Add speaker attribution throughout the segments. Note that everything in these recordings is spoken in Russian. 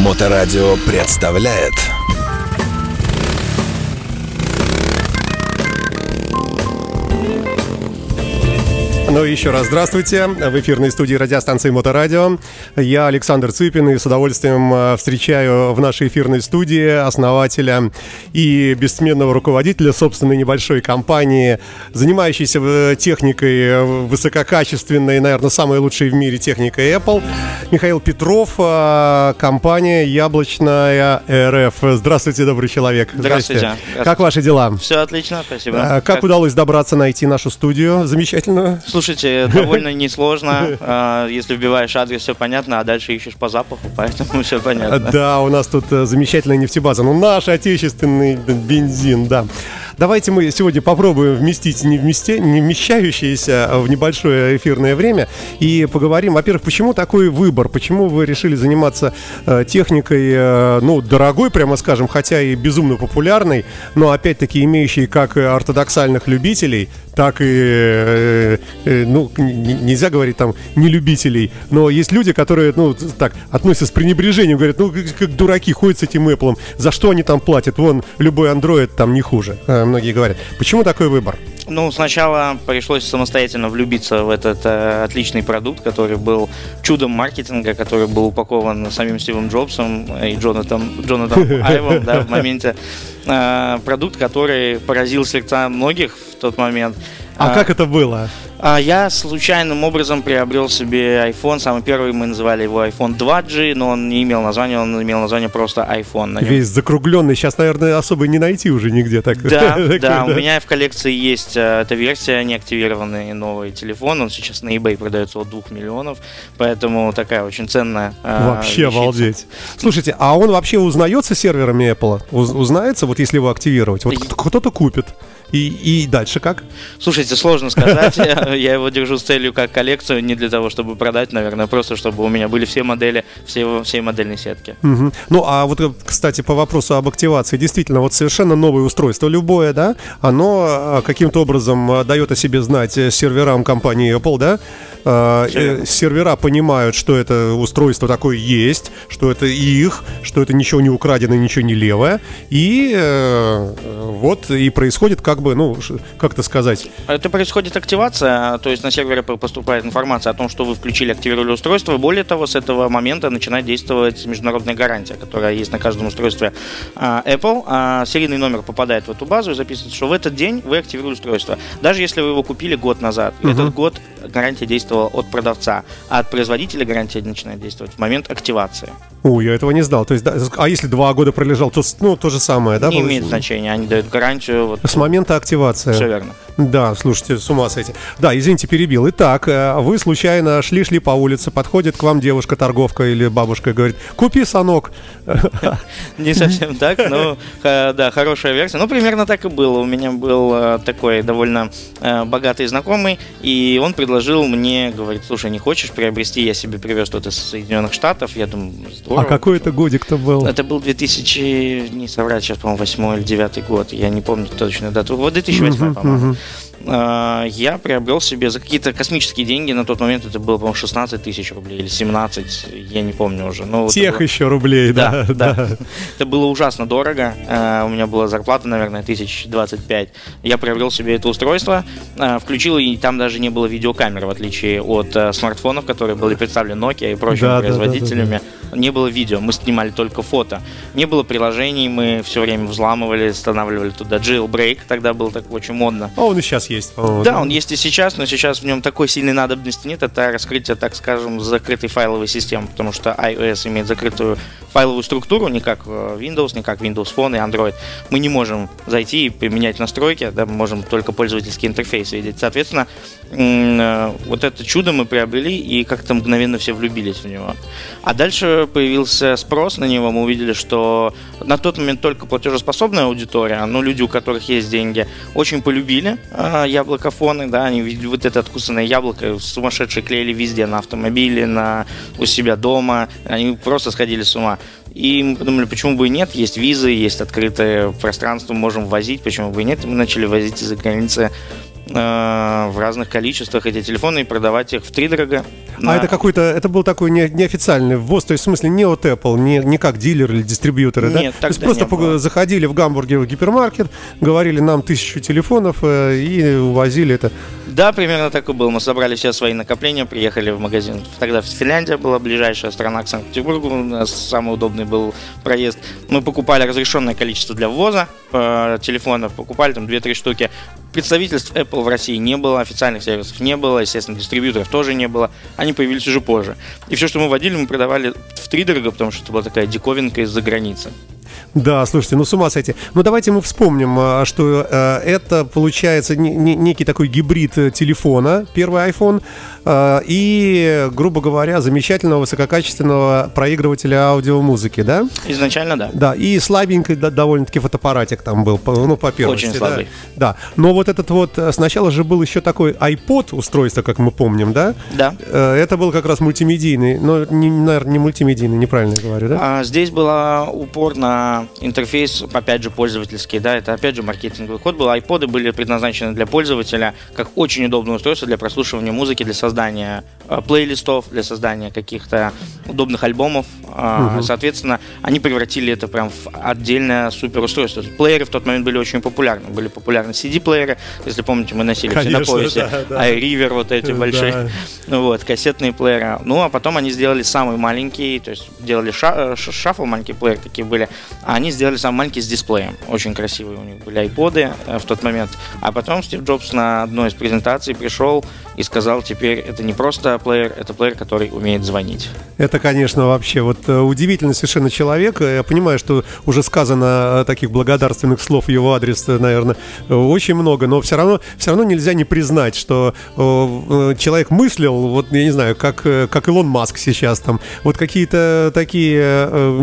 Speaker 1: Моторадио представляет
Speaker 2: Ну и еще раз здравствуйте. В эфирной студии радиостанции Моторадио. Я Александр Цыпин и с удовольствием э, встречаю в нашей эфирной студии основателя и бессменного руководителя собственной небольшой компании, занимающейся э, техникой э, высококачественной, наверное, самой лучшей в мире техникой Apple. Михаил Петров, компания Яблочная РФ. Здравствуйте, добрый человек.
Speaker 3: Здравствуйте. Здравствуйте.
Speaker 2: Как ваши дела?
Speaker 3: Все отлично, спасибо.
Speaker 2: Как, как удалось добраться, найти нашу студию замечательную?
Speaker 3: Слушайте, довольно несложно. А, если вбиваешь адрес, все понятно, а дальше ищешь по запаху, поэтому все понятно.
Speaker 2: Да, у нас тут э, замечательная нефтебаза. Ну, наш отечественный бензин, да. Давайте мы сегодня попробуем вместить не, вместе, не вмещающееся в небольшое эфирное время и поговорим, во-первых, почему такой выбор, почему вы решили заниматься э, техникой, э, ну, дорогой, прямо скажем, хотя и безумно популярной, но опять-таки имеющей как ортодоксальных любителей, так и, э, э, ну, нельзя говорить там не любителей, но есть люди, которые, ну, так, относятся с пренебрежением, говорят, ну, как дураки ходят с этим Apple, за что они там платят, вон, любой Android там не хуже. Э, многие говорят. Почему такой выбор?
Speaker 3: Ну, сначала пришлось самостоятельно влюбиться в этот э, отличный продукт, который был чудом маркетинга, который был упакован самим Стивом Джобсом и Джонатаном, Джонатаном Айвом да, в моменте. Э, продукт, который поразил сердца многих в тот момент.
Speaker 2: А, а как это было?
Speaker 3: А я случайным образом приобрел себе iPhone. Самый первый мы называли его iPhone 2G, но он не имел названия, он имел название просто iPhone.
Speaker 2: Весь закругленный. Сейчас, наверное, особо не найти уже нигде. Так.
Speaker 3: Да, да, у меня в коллекции есть э, эта версия, неактивированный новый телефон. Он сейчас на eBay продается от 2 миллионов, поэтому такая очень ценная
Speaker 2: э, Вообще обалдеть. Слушайте, а он вообще узнается серверами Apple? Узнается, вот если его активировать? Вот кто-то купит. И, и дальше как?
Speaker 3: Слушайте, сложно сказать. Я его держу с целью как коллекцию, не для того, чтобы продать, наверное, просто чтобы у меня были все модели, все, все модельные сетки.
Speaker 2: Угу. Ну, а вот, кстати, по вопросу об активации, действительно, вот совершенно новое устройство, любое, да, оно а, каким-то образом а, дает о себе знать серверам компании Apple, да? А, э, сервера понимают, что это устройство такое есть, что это их, что это ничего не украдено, ничего не левое, и э, вот и происходит как бы, ну, как это сказать?
Speaker 3: Это происходит активация, то есть на сервере поступает информация о том, что вы включили, активировали устройство. Более того, с этого момента начинает действовать международная гарантия, которая есть на каждом устройстве а, Apple. А серийный номер попадает в эту базу и записывается, что в этот день вы активировали устройство. Даже если вы его купили год назад, угу. этот год гарантия действовала от продавца, а от производителя гарантия начинает действовать в момент активации.
Speaker 2: О, я этого не знал. То есть, да, а если два года пролежал, то ну, то же самое, да?
Speaker 3: Не получается? имеет значения, они дают гарантию.
Speaker 2: Вот, с момента активации.
Speaker 3: Все верно.
Speaker 2: Да, слушайте, с ума сойти. Да, извините, перебил. Итак, э, вы случайно шли-шли по улице, подходит к вам девушка-торговка или бабушка и говорит, купи санок.
Speaker 3: Не совсем так, но да, хорошая версия. Ну, примерно так и было. У меня был э, такой довольно э, богатый знакомый, и он предложил мне, говорит, слушай, не хочешь приобрести, я себе привез тут из Соединенных Штатов. Я думаю,
Speaker 2: здорово. А какой это годик-то был?
Speaker 3: Это был 2000, не соврать сейчас, по-моему, 8 или 9 год. Я не помню точно дату. Вот 2008, по-моему. А, я приобрел себе за какие-то космические деньги, на тот момент это было, по-моему, 16 тысяч рублей или 17, я не помню уже.
Speaker 2: Но Тех было... еще рублей, да,
Speaker 3: да, да. Это было ужасно дорого, а, у меня была зарплата, наверное, тысяч 25. Я приобрел себе это устройство, а, включил, и там даже не было видеокамеры, в отличие от смартфонов, которые были представлены Nokia и прочими да, производителями. Да, да, да. Не было видео, мы снимали только фото. Не было приложений, мы все время взламывали, устанавливали туда jailbreak, тогда было так очень модно.
Speaker 2: А он и сейчас есть,
Speaker 3: по-моему. Да, он есть и сейчас, но сейчас в нем такой сильной надобности нет. Это раскрытие, так скажем, закрытой файловой системы, потому что iOS имеет закрытую файловую структуру, не как э, Windows, не как Windows Phone и Android. Мы не можем зайти и поменять настройки, да, мы можем только пользовательский интерфейс видеть. Соответственно, вот это чудо мы приобрели и как-то мгновенно все влюбились в него. А дальше появился спрос на него, мы увидели, что на тот момент только платежеспособная аудитория, но люди, у которых есть деньги, очень полюбили э, яблокофоны, да, они видели вот это откусанное яблоко, сумасшедшие клеили везде, на автомобиле, на, у себя дома, они просто сходили с ума. И мы подумали, почему бы и нет, есть визы, есть открытое пространство, можем возить, почему бы и нет. И мы начали возить из-за границы в разных количествах эти телефоны и продавать их в три дорого.
Speaker 2: А это какой-то, это был такой не, неофициальный ввоз, то есть в смысле не от Apple, не, не как дилер или дистрибьюторы,
Speaker 3: Нет,
Speaker 2: да? То есть просто
Speaker 3: было.
Speaker 2: заходили в Гамбурге в гипермаркет, говорили нам тысячу телефонов э, и увозили это.
Speaker 3: Да, примерно так и было. Мы собрали все свои накопления, приехали в магазин. Тогда Финляндия была ближайшая страна к Санкт-Петербургу, у нас самый удобный был проезд. Мы покупали разрешенное количество для ввоза э, телефонов, покупали там 2-3 штуки. Представительств Apple в России не было, официальных сервисов не было, естественно, дистрибьюторов тоже не было. Они появились уже позже. И все, что мы водили, мы продавали в три дорого, потому что это была такая диковинка из-за границы.
Speaker 2: Да, слушайте, ну с ума сойти. Ну давайте мы вспомним, а, что э, это получается не, не, некий такой гибрид э, телефона, первый iPhone, э, и, грубо говоря, замечательного высококачественного проигрывателя аудиомузыки, да?
Speaker 3: Изначально, да.
Speaker 2: Да, и слабенький да, довольно-таки фотоаппаратик там был, ну, по первости.
Speaker 3: Очень
Speaker 2: да.
Speaker 3: слабый.
Speaker 2: Да, но вот этот вот, сначала же был еще такой iPod устройство, как мы помним, да?
Speaker 3: Да.
Speaker 2: Э, Это был как раз мультимедийный, но, не, наверное, не мультимедийный, неправильно говорю, да?
Speaker 3: А, здесь была упор на интерфейс, опять же, пользовательский, да, это опять же маркетинговый код был. Айподы были предназначены для пользователя как очень удобное устройство для прослушивания музыки, для создания э, плейлистов, для создания каких-то удобных альбомов. А, Соответственно, они превратили это прям в отдельное супер устройство. Плееры в тот момент были очень популярны. Были популярны CD-плееры, если помните, мы носили все на
Speaker 2: Конечно,
Speaker 3: поясе.
Speaker 2: да, да.
Speaker 3: iRiver вот эти
Speaker 2: Да.
Speaker 3: большие. Ну вот, кассетные плееры. Ну, а потом они сделали самый маленький, то есть делали ша- э, ш- шаффл, маленькие плееры такие были, а они сделали самый маленький с дисплеем. Очень красивые у них были айподы э, в тот момент. А потом Стив Джобс на одной из презентаций пришел и сказал, теперь это не просто плеер, это плеер, который умеет звонить.
Speaker 2: Это, конечно, вообще вот э, удивительный совершенно человек. Э, Я понимаю, что уже сказано таких благодарственных слов его адрес, наверное, очень много, но все равно, все равно нельзя не признать, что человек мыслил, вот, я не знаю, как, как Илон Маск сейчас там, вот какие-то такие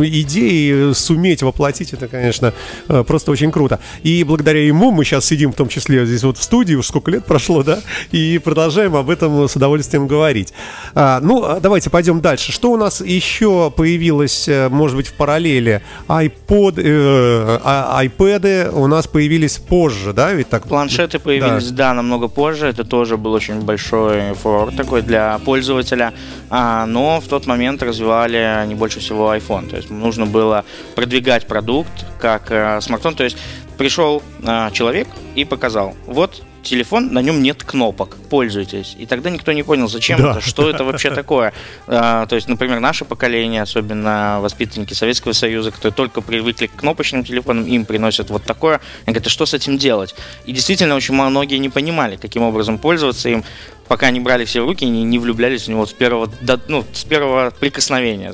Speaker 2: идеи суметь воплотить, это, конечно, э, просто очень круто. И благодаря ему мы сейчас сидим, в том числе здесь вот в студии, уж сколько лет прошло, да, и продолжаем об этом с удовольствием говорить. А, ну, а давайте пойдем дальше. Что у нас еще появилось, э, может быть, в параллели? iPod, э, а- iPad у нас появились позже, да, ведь так?
Speaker 3: Планшеты появились, да. намного позже. Это тоже был очень большой фурор такой для пользователя. А, но в тот момент развивали не больше всего iPhone. То есть нужно было продвигать продукт как э, смартфон. То есть пришел э, человек и показал, вот телефон, на нем нет кнопок, пользуйтесь. И тогда никто не понял, зачем
Speaker 2: Да.
Speaker 3: это, что это вообще такое. А, то есть, например, наше поколение, особенно воспитанники Советского Союза, которые только привыкли к кнопочным телефонам, им приносят вот такое. Они говорят, а что с этим делать? И действительно, очень многие не понимали, каким образом пользоваться им, пока не брали все в руки не, не влюблялись в него с первого, до- ну, с первого прикосновения.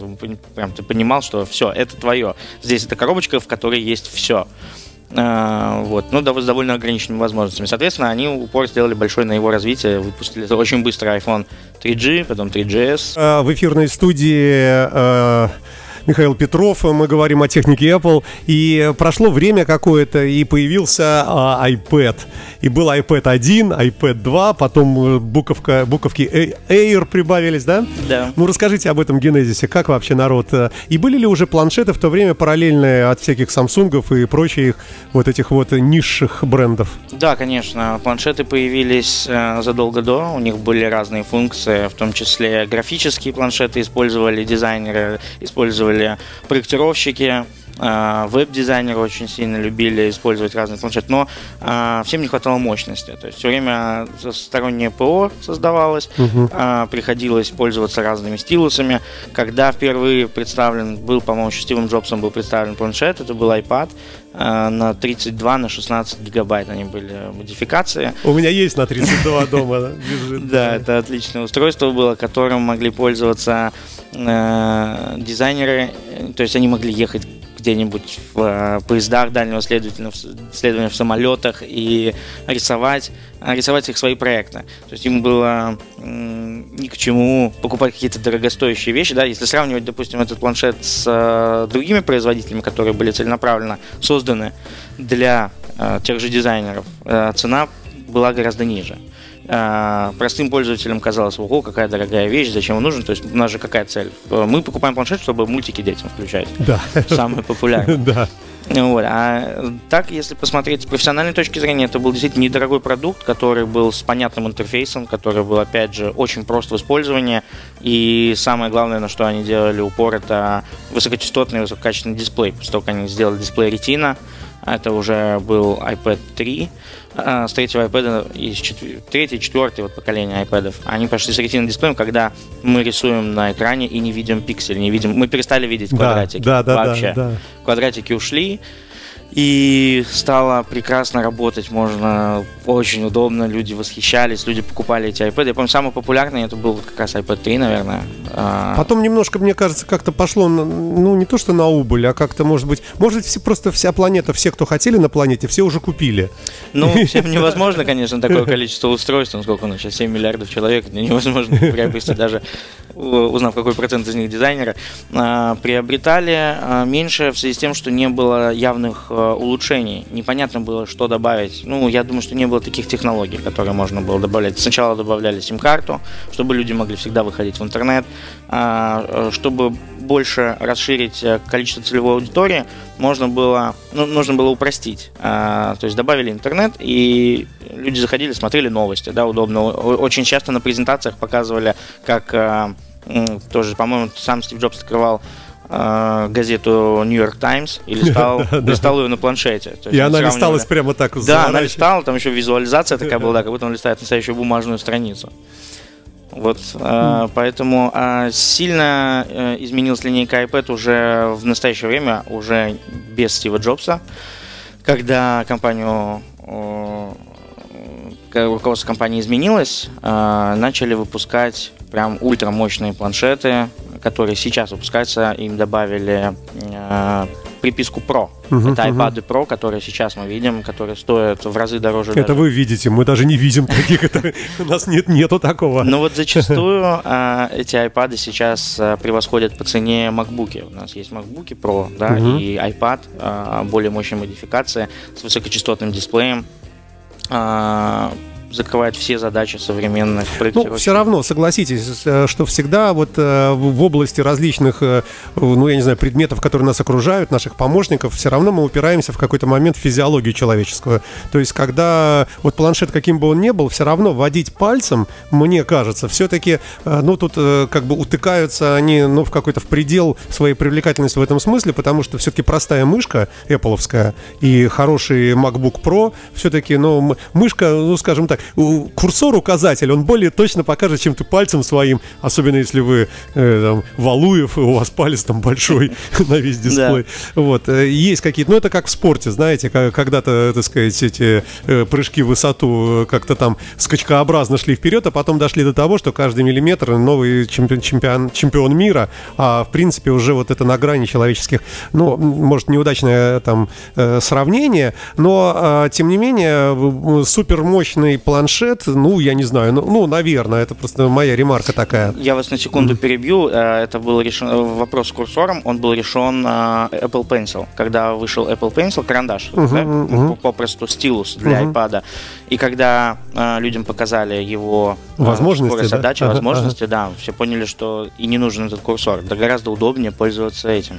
Speaker 3: Прям ты понимал, что все, это твое. Здесь эта коробочка, в которой есть все. А, вот, ну, да, с довольно ограниченными возможностями. Соответственно, они упор сделали большой на его развитие, выпустили очень быстро iPhone 3G, потом 3GS.
Speaker 2: Э, В эфирной студии э, Михаил Петров, мы говорим о технике Apple, и прошло время какое-то, и появился а, iPad. И был iPad 1, iPad 2, потом э, буковка, буковки Air прибавились, да?
Speaker 3: Да.
Speaker 2: Ну, расскажите об этом генезисе, как вообще народ... э, И были ли уже планшеты в то время параллельные от всяких Самсунгов и прочих вот этих вот низших брендов?
Speaker 3: Да, конечно, планшеты появились э, задолго до, у них были разные функции, в том числе графические планшеты использовали дизайнеры, использовали проектировщики, э, веб-дизайнеры очень сильно любили использовать разные планшеты, но э, всем не хватало мощности, то есть все время стороннее ПО создавалось, э, приходилось пользоваться разными стилусами. Когда впервые представлен, был, по-моему, еще Стивом Джобсом был представлен планшет, это был iPad, на 32 на 16 гигабайт они были модификации.
Speaker 2: У меня есть на 32 дома, да,
Speaker 3: это отличное устройство было, которым могли пользоваться э, дизайнеры. Э, То есть они могли ехать где-нибудь в э, поездах дальнего следования в самолетах и рисовать, а, рисовать их свои проекты. То есть им было ни к чему покупать какие-то дорогостоящие вещи. Да? Если сравнивать, допустим, этот планшет с э, другими производителями, которые были целенаправленно созданы для э, тех же дизайнеров, э, цена была гораздо ниже. А, простым пользователям казалось, ого, какая дорогая вещь, зачем он нужен, то есть у нас же какая цель? Мы покупаем планшет, чтобы мультики детям включать.
Speaker 2: Да.
Speaker 3: Самые популярные.
Speaker 2: Да.
Speaker 3: Вот. А так, если посмотреть с профессиональной точки зрения, это был действительно недорогой продукт, который был с понятным интерфейсом, который был, опять же, очень прост в использовании. И самое главное, на что они делали упор, это высокочастотный, высококачественный дисплей. После того, как они сделали дисплей Retina, это уже был iPad 3. А, с третьего iPad, из третье, четвертое вот поколение iPad, они пошли с ретиной дисплеем, когда мы рисуем на экране и не видим пиксель, не видим, мы перестали видеть квадратики.
Speaker 2: Да, да,
Speaker 3: вообще.
Speaker 2: да, да.
Speaker 3: Квадратики ушли, и стало прекрасно работать, можно очень удобно, люди восхищались, люди покупали эти iPad. Я помню, самый популярный это был как раз iPad 3, наверное.
Speaker 2: А, Потом немножко, мне кажется, как-то пошло, ну, не то что на убыль, а как-то, может быть, может быть, все, просто вся планета, все, кто хотели на планете, все уже купили.
Speaker 3: Ну, всем невозможно, конечно, такое количество устройств, сколько у нас сейчас, 7 миллиардов человек, невозможно приобрести даже, узнав, какой процент из них дизайнера. А, приобретали а, меньше в связи с тем, что не было явных улучшений. Непонятно было, что добавить. Ну, я думаю, что не было таких технологий, которые можно было добавлять. Сначала добавляли сим-карту, чтобы люди могли всегда выходить в интернет. А, чтобы больше расширить э, количество целевой аудитории, можно было, ну, нужно было упростить. А, то есть добавили интернет, и люди заходили, смотрели новости, да, удобно. Очень часто на презентациях показывали, как э, тоже, по-моему, сам Стив Джобс открывал э, газету New York Times и листал, листал ее на планшете.
Speaker 2: и она листалась прямо так.
Speaker 3: Да, она листала, там еще визуализация такая была, как будто он листает настоящую бумажную страницу. Вот, э, поэтому э, сильно э, изменилась линейка iPad уже в настоящее время, уже без Стива Джобса, когда компанию руководство компании изменилось, начали выпускать прям ультрамощные планшеты, которые сейчас выпускаются, им добавили э, приписку Pro. Uh-huh, это iPad uh-huh. Pro, которые сейчас мы видим, которые стоят в разы дороже.
Speaker 2: Это даже. вы видите, мы даже не видим таких. У нас нет нету такого.
Speaker 3: Ну вот зачастую э, эти iPad сейчас э, превосходят по цене MacBook. У нас есть MacBook Pro, да, и iPad э, более мощной модификации с высокочастотным дисплеем закрывает все задачи современных
Speaker 2: проектировщиков. Ну, все равно, согласитесь, э, что всегда вот э, в области различных, э, ну, я не знаю, предметов, которые нас окружают, наших помощников, все равно мы упираемся в какой-то момент в физиологию человеческую. То есть, когда вот планшет, каким бы он ни был, все равно водить пальцем, мне кажется, все-таки, ну, тут как бы утыкаются они, ну, в какой-то в предел своей привлекательности в этом смысле, потому что все-таки простая мышка Apple и хороший MacBook Pro, все-таки, ну, мышка, ну, скажем так, курсор указатель, он более точно покажет, чем ты пальцем своим, особенно если вы э, там, Валуев, у вас палец там большой на весь дисплей. Вот, э, есть какие-то, ну это как в спорте, знаете, когда-то, так сказать, эти э, прыжки в высоту как-то там скачкообразно шли вперед, а потом дошли до того, что каждый миллиметр новый чемпион, чемпион, чемпион мира, а в принципе уже вот это на грани человеческих, ну, может, неудачное там сравнение, но а, тем не менее супер мощный планшет, ну, я не знаю, ну, ну, наверное, это просто моя ремарка такая.
Speaker 3: Я вас на секунду перебью. Э, это был решен э, вопрос с курсором, он был решен э, Apple Pencil. Когда вышел Apple Pencil, карандаш, uh-huh, да? uh-huh. попросту стилус для uh-huh. iPad. И когда людям показали его
Speaker 2: возможности,
Speaker 3: задачи, да? возможности, uh-huh. да, все поняли, что и не нужен этот курсор. Да гораздо удобнее пользоваться этим.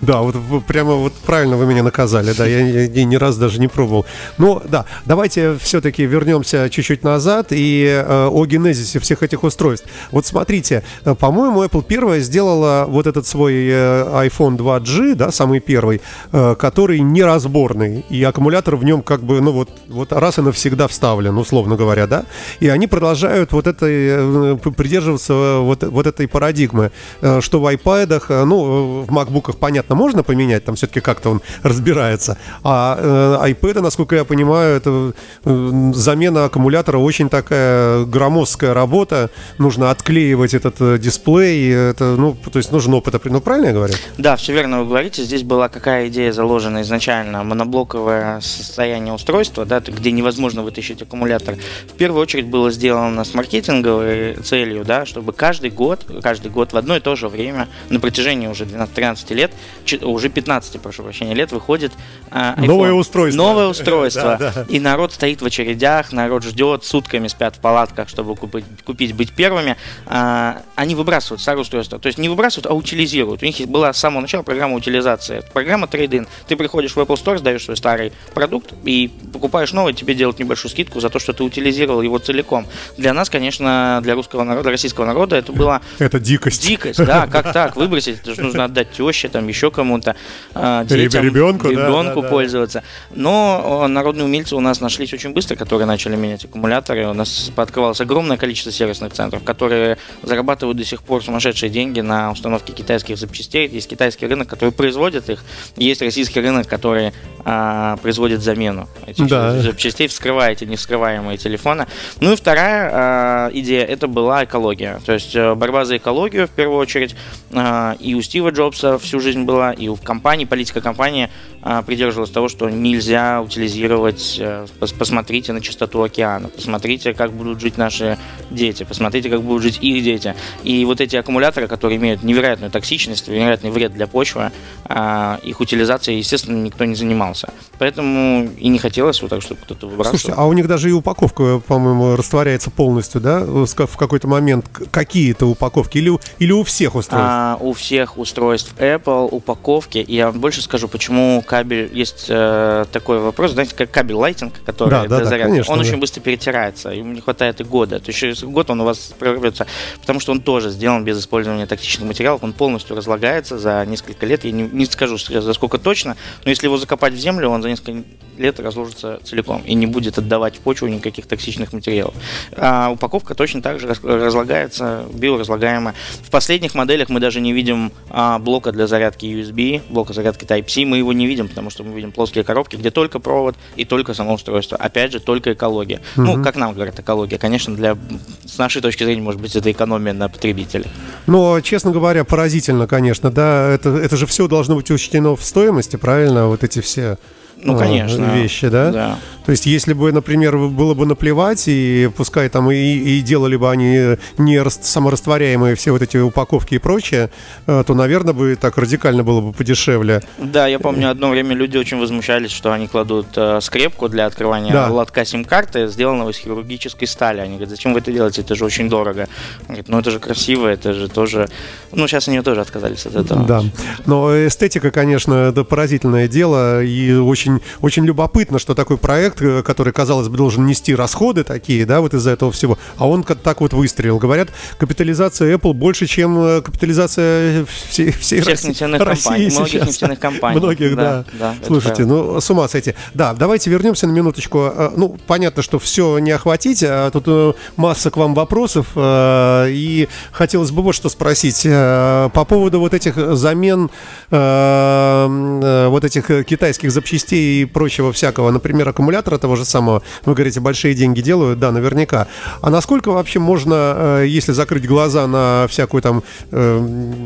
Speaker 2: Да, вот прямо вот правильно вы меня наказали, да, я, я ни раз даже не пробовал. Ну, да, давайте все-таки вернемся чуть-чуть назад и э, о генезисе всех этих устройств. Вот смотрите, э, по-моему, Apple первая сделала вот этот свой э, iPhone 2G, да, самый первый, э, который неразборный, и аккумулятор в нем как бы, ну вот, вот раз и навсегда вставлен, условно говоря, да, и они продолжают вот этой, э, придерживаться вот, вот этой парадигмы, э, что в iPad, э, ну, в MacBook, понятно, понятно, можно поменять, там все-таки как-то он разбирается. А э, iPad, насколько я понимаю, это э, замена аккумулятора очень такая громоздкая работа. Нужно отклеивать этот э, дисплей. Это, ну, то есть нужен опыт. Ну, правильно я говорю?
Speaker 3: Да, все верно вы говорите. Здесь была какая идея заложена изначально? Моноблоковое состояние устройства, да, где невозможно вытащить аккумулятор. В первую очередь было сделано с маркетинговой целью, да, чтобы каждый год, каждый год в одно и то же время, на протяжении уже 12-13 лет, уже 15, прошу прощения, лет выходит
Speaker 2: iPhone. Новое устройство.
Speaker 3: Новое устройство. да, да. И народ стоит в очередях, народ ждет, сутками спят в палатках, чтобы купить, купить быть первыми. А, они выбрасывают старое устройство. То есть не выбрасывают, а утилизируют. У них была с самого начала программа утилизации. Программа трейдин. Ты приходишь в Apple Store, сдаешь свой старый продукт и покупаешь новый, тебе делают небольшую скидку за то, что ты утилизировал его целиком. Для нас, конечно, для русского народа, российского народа это было...
Speaker 2: Это дикость.
Speaker 3: Дикость, да, как так, выбросить, это же нужно отдать теще, там еще кому-то,
Speaker 2: а, детям, ребенку,
Speaker 3: ребенку да, пользоваться. Но народные умельцы у нас нашлись очень быстро, которые начали менять аккумуляторы. У нас пооткрывалось огромное количество сервисных центров, которые зарабатывают до сих пор сумасшедшие деньги на установке китайских запчастей. Есть китайский рынок, который производит их, есть российский рынок, который а, производит замену этих да. запчастей, вскрывая эти невскрываемые телефоны. Ну и вторая а, идея это была экология. То есть э, борьба за экологию в первую очередь. А, и у Стива Джобса всю жизнь была, и у компании, политика компании а, придерживалась того, что нельзя утилизировать. Э, посмотрите на чистоту океана, посмотрите, как будут жить наши дети, посмотрите, как будут жить их дети. И вот эти аккумуляторы, которые имеют невероятную токсичность, невероятный вред для почвы, а, их утилизацией, естественно, никто не занимался. Поэтому и не хотелось вот так, чтобы кто-то выбрасывал.
Speaker 2: Слушайте, а у них даже и упаковка, по-моему, растворяется полностью, да? В какой-то момент какие-то упаковки или, или у всех устройств?
Speaker 3: А, у всех устройств Apple упаковки. И я вам больше скажу, почему кабель есть э, такой вопрос, знаете, как кабель лайтинг, который да, да, зарядки. Да, конечно, он да. очень быстро перетирается, ему не хватает и года. То есть через год он у вас прорвется, потому что он тоже сделан без использования токсичных материалов, он полностью разлагается за несколько лет. Я не, не скажу за сколько точно, но если его закопать в землю, он за несколько лет разложится целиком и не будет отдавать в почву никаких токсичных материалов. А упаковка точно так же разлагается, биоразлагаемая. В последних моделях мы даже не видим а, блока для зарядки USB, блока зарядки Type-C, мы его не видим, потому что мы видим плоские коробки, где только провод и только само устройство. Опять же, только экология. Угу. Ну, как нам говорят, экология. Конечно, для, с нашей точки зрения, может быть, это экономия на потребителя.
Speaker 2: Но, честно говоря, поразительно, конечно, да, это, это же все должно быть учтено в стоимости, правильно, вот эти все
Speaker 3: ну, а, конечно.
Speaker 2: вещи, да?
Speaker 3: Да.
Speaker 2: То есть, если бы, например, было бы наплевать, и пускай там и, и делали бы они не саморастворяемые все вот эти упаковки и прочее, э, то, наверное, бы так радикально было бы подешевле.
Speaker 3: Да, я помню, одно время люди очень возмущались, что они кладут э, скрепку для открывания да. лотка сим-карты, сделанного из хирургической стали. Они говорят, зачем вы это делаете? Это же очень дорого. Говорят, ну это же красиво, это же тоже... Ну, сейчас они тоже отказались от этого.
Speaker 2: Да, но эстетика, конечно, это поразительное дело, и очень очень, очень любопытно, что такой проект, э, который, казалось бы, должен нести расходы такие, да, вот из-за этого всего, а он как так вот выстрелил. Говорят, капитализация Apple больше, чем э, капитализация всей, всей
Speaker 3: Всех России, нефтяных России компаний, сейчас. многих нефтяных компаний.
Speaker 2: Многих, да. да. да Слушайте, ну, с ума сойти. Да, давайте вернемся на минуточку. Э, ну, понятно, что все не охватить, а тут масса к вам вопросов, и хотелось бы вот что спросить. По поводу вот этих замен, вот этих китайских запчастей и прочего всякого, например, аккумулятора того же самого, вы говорите, большие деньги делают, да, наверняка. А насколько вообще можно, э, если закрыть глаза на всякую там э,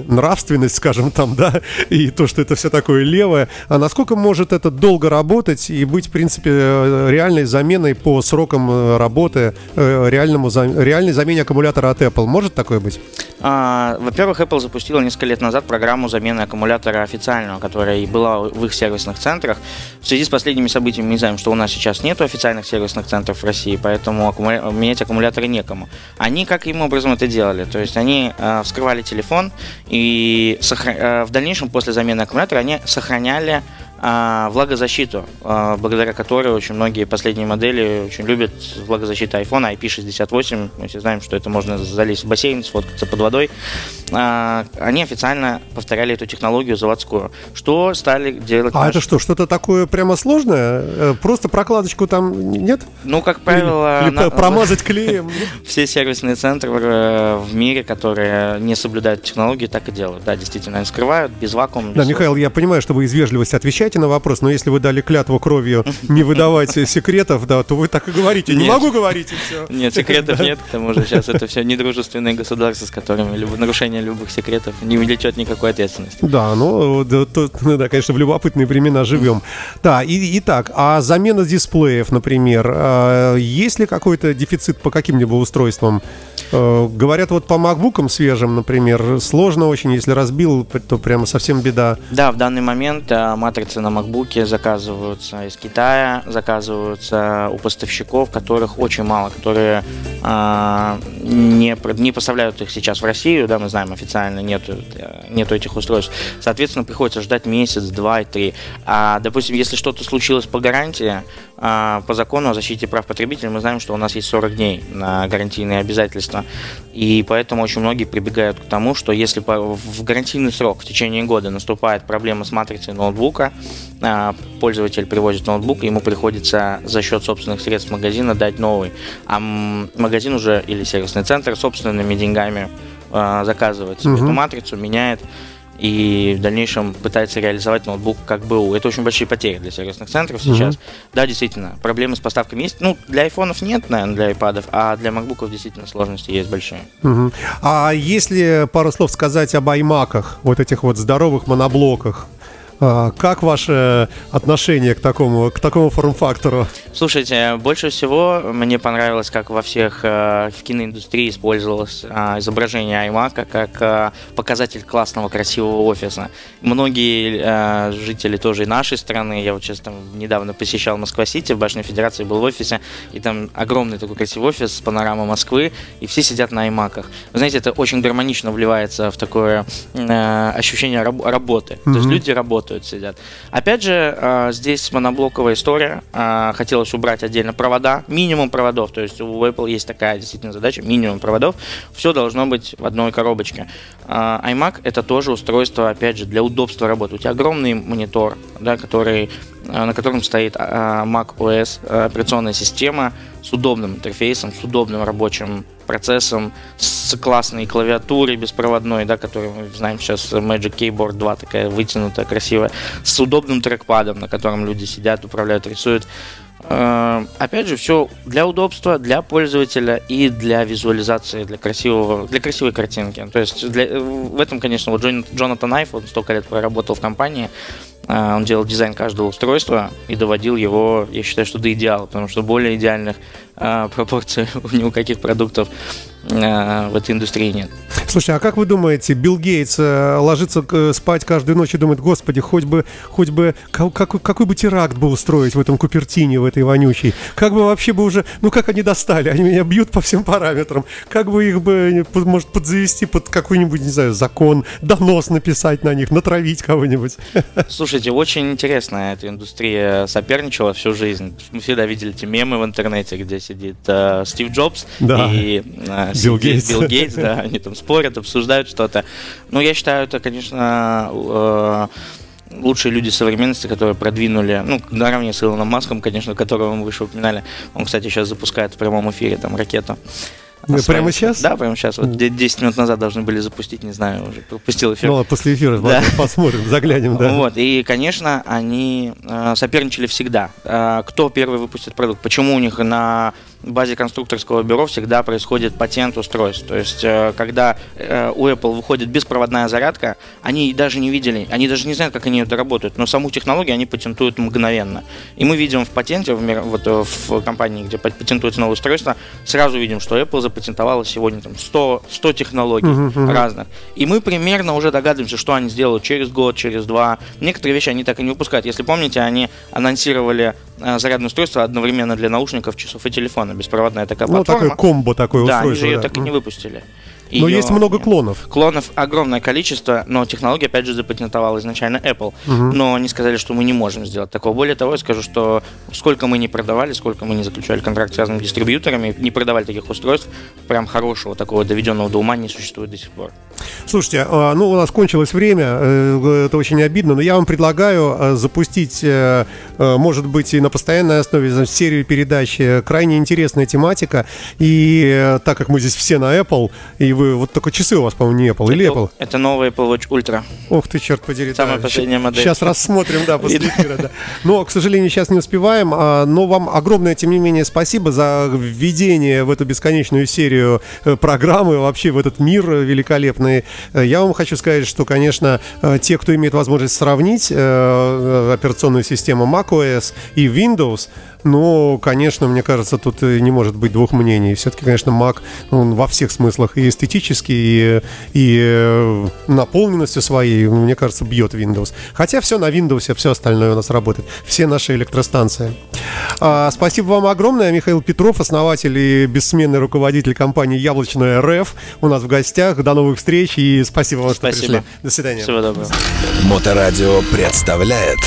Speaker 2: нравственность, скажем там, да, и то, что это все такое левое, а насколько может это долго работать и быть, в принципе, э, реальной заменой по срокам работы, реальному, реальной замене аккумулятора от Apple? Может такое быть?
Speaker 3: А, во-первых, Apple запустила несколько лет назад программу замены аккумулятора официального, которая и была в их сервисных центрах. В связи с последними событиями мы знаем, что у нас сейчас нет официальных сервисных центров в России, поэтому аккумуля... менять аккумуляторы некому. Они каким образом это делали? То есть они э, вскрывали телефон и сохра... э, в дальнейшем после замены аккумулятора они сохраняли влагозащиту, а, благодаря которой очень многие последние модели очень любят влагозащиту iPhone IP68. Мы все знаем, что это можно залезть в бассейн, сфоткаться под водой. А, они официально повторяли эту технологию заводскую. Что стали делать?
Speaker 2: А наши... это что, что-то такое прямо сложное? Э, просто прокладочку там нет?
Speaker 3: Ну, как правило...
Speaker 2: Или, или на... промазать клеем?
Speaker 3: Все сервисные центры в мире, которые не соблюдают технологии, так и делают. Да, действительно, они скрывают без вакуума.
Speaker 2: Да, Михаил, я понимаю, что вы из вежливости отвечаете, отвечайте на вопрос, но если вы дали клятву кровью не выдавать секретов, да, то вы так и говорите. Не
Speaker 3: Нет.
Speaker 2: могу говорить, и все.
Speaker 3: Нет, секретов нет, к тому же сейчас это все недружественные государства, с которыми люб- нарушение любых секретов не влечет никакой ответственности.
Speaker 2: Да, ну, да, тут, ну да, конечно, в любопытные времена живем. Да, и, итак, а замена дисплеев, например, а, есть ли какой-то дефицит по каким-либо устройствам? Э, Говорят, вот по макбукам свежим, например, сложно очень, если разбил, то прямо совсем беда.
Speaker 3: Да, в данный момент а, матрицы на макбуке заказываются из Китая, заказываются у поставщиков, которых очень мало, которые а, не, не поставляют их сейчас в Россию, да, мы знаем официально, нету, э, нету этих устройств. Соответственно, приходится ждать месяц, два и три. А, допустим, если что-то случилось по гарантии, по закону о защите прав потребителей, мы знаем, что у нас есть 40 дней на гарантийные обязательства. И поэтому очень многие прибегают к тому, что если в гарантийный срок в течение года наступает проблема с матрицей ноутбука, а, пользователь привозит ноутбук, ему приходится за счет собственных средств магазина дать новый. А магазин уже или сервисный центр собственными деньгами а, заказывает себе
Speaker 2: Мгм.
Speaker 3: эту матрицу, меняет и в дальнейшем пытается реализовать ноутбук как БУ. Это очень большие потери для сервисных центров сейчас. Да, действительно, проблемы с поставками есть. Ну, для айфонов нет, наверное, для айпадов, а для макбуков действительно сложности есть большие.
Speaker 2: Мгм. А если пару слов сказать об аймаках, вот этих вот здоровых моноблоках, как ваше отношение к такому, к такому форм-фактору?
Speaker 3: Слушайте, больше всего мне понравилось, как во всех э, в киноиндустрии использовалось э, изображение iMac как э, показатель классного, красивого офиса. Многие э, жители тоже и нашей страны, я вот сейчас там недавно посещал Москва-Сити, в Башне Федерации был в офисе, и там огромный такой красивый офис с панорамой Москвы, и все сидят на iMac'ах. Вы знаете, это очень гармонично вливается в такое ощущение раб- работы. То есть люди работают, сидят. Опять же, э, здесь моноблоковая история. Э, Хотелось убрать отдельно провода, минимум проводов. То есть у Apple есть такая действительно задача, минимум проводов. Все должно быть в одной коробочке. Э, iMac это тоже устройство, опять же, для удобства работы. У тебя огромный монитор, да, который, на котором стоит Mac OS, операционная система с удобным интерфейсом, с удобным рабочим процессом, с классной клавиатурой беспроводной, да, которую мы знаем сейчас Magic Keyboard 2, такая вытянутая, красивая, с удобным трекпадом, на котором люди сидят, управляют, рисуют. Э, Опять же, все для удобства, для пользователя и для визуализации, для красивого, для красивой картинки. То есть для- в этом, конечно, вот Джон- Джонатан Айф, он столько лет проработал в компании, он делал дизайн каждого устройства и доводил его, я считаю, что до идеала, потому что более идеальных э, пропорций ни у каких продуктов э, в этой индустрии нет.
Speaker 2: Слушай, а как вы думаете, Билл Гейтс э, ложится э, спать каждую ночь и думает, господи, хоть бы, хоть бы, ка- какой, какой бы теракт бы устроить в этом Купертине, в этой вонючей? Как бы вообще бы уже, ну как они достали? Они меня бьют по всем параметрам. Как бы их бы, э, может, подзавести под какой-нибудь, не знаю, закон, донос написать на них, натравить кого-нибудь?
Speaker 3: Слушайте, очень интересная эта индустрия соперничала всю жизнь. Мы всегда видели эти мемы в интернете, где сидит э, Стив Джобс
Speaker 2: Да.
Speaker 3: и э,
Speaker 2: Билл Гейтс.
Speaker 3: Билл Гейтс, да, они там спорят, обсуждают что-то. Ну, я считаю, это, конечно, э, лучшие люди современности, которые продвинули, ну, наравне с Илоном Маском, конечно, которого мы выше упоминали. Он, кстати, сейчас запускает в прямом эфире там ракету. Осваивает.
Speaker 2: прямо сейчас?
Speaker 3: Да, прямо сейчас. Вот де- 10 минут назад должны были запустить, не знаю, уже пропустил эфир.
Speaker 2: Ну, ладно, после эфира
Speaker 3: Да.
Speaker 2: посмотрим, заглянем, да.
Speaker 3: Вот, и, конечно, они э, соперничали всегда. Э, кто первый выпустит продукт? Почему у них на базе конструкторского бюро всегда происходит патент устройств? То есть, э, когда э, у Apple выходит беспроводная зарядка, они даже не видели, они даже не знают, как они это работают, но саму технологию они патентуют мгновенно. И мы видим в патенте, в, мир- вот, э, в компании, где пат- патентуется новое устройство, сразу видим, что Apple запатентовала сегодня там, 100, 100 технологий
Speaker 2: Мгм, мгм.
Speaker 3: разных. И мы примерно уже догадываемся, что они сделают через год, через два. Некоторые вещи они так и не выпускают. Если помните, они анонсировали зарядное устройство одновременно для наушников, часов и телефона. Беспроводная такая
Speaker 2: Ну,
Speaker 3: платформа.
Speaker 2: такое комбо, такое
Speaker 3: да, они же
Speaker 2: устройство.
Speaker 3: ее
Speaker 2: да.
Speaker 3: так и не выпустили.
Speaker 2: Но
Speaker 3: Её
Speaker 2: есть много клонов.
Speaker 3: Клонов огромное количество, но технология, опять же, запатентовала изначально Apple.
Speaker 2: Мгм.
Speaker 3: Но они сказали, что мы не можем сделать такого. Более того, я скажу, что сколько мы не продавали, сколько мы не заключали контракт с разными дистрибьюторами, не продавали таких устройств, прям хорошего такого доведенного до ума не существует до сих пор.
Speaker 2: Слушайте, а, ну у нас кончилось время, э, это очень обидно, но я вам предлагаю э, запустить, э, может быть, и на постоянной основе серию передач. Крайне интересная тематика, и так как мы здесь все на Apple, и вы вот только часы у вас, по-моему, не Apple или Apple?
Speaker 3: Это новый Apple Watch Ultra.
Speaker 2: Ох ты, черт подери.
Speaker 3: Самая
Speaker 2: да.
Speaker 3: последняя модель.
Speaker 2: Сейчас рассмотрим, да, после эфира, да. Но, к сожалению, сейчас не успеваем. а, Но вам огромное, тем не менее, спасибо за введение в эту бесконечную серию э, программы, вообще в этот мир великолепный. Э, Я вам хочу сказать, что, конечно, э, те, кто имеет возможность сравнить операционную систему macOS и Windows, ну, конечно, мне кажется, тут не может быть двух мнений. Все-таки, конечно, Mac, он во всех смыслах и эстетически, и, и э, наполненностью своей, мне кажется, бьет Windows. Хотя все на Windows, все остальное у нас работает. Все наши электростанции. А, спасибо вам огромное. Михаил Петров, основатель и бессменный руководитель компании Яблочная РФ. У нас в гостях. До новых встреч и спасибо вам,
Speaker 3: Спасибо.
Speaker 2: что пришли. До свидания.
Speaker 3: Всего доброго.
Speaker 1: Моторадио представляет